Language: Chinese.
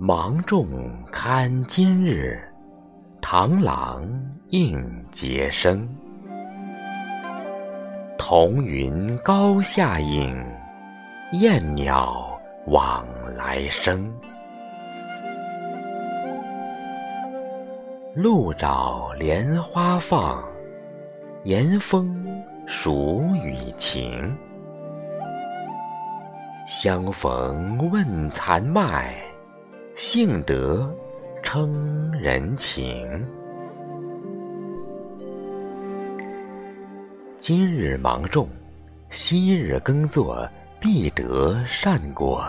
芒种堪今日，螳螂应节声。彤云高下影，燕鸟往来声。鹿爪莲花放，岩风暑雨晴。相逢问残麦，幸得称人情。今日芒种昔日耕作必得善果。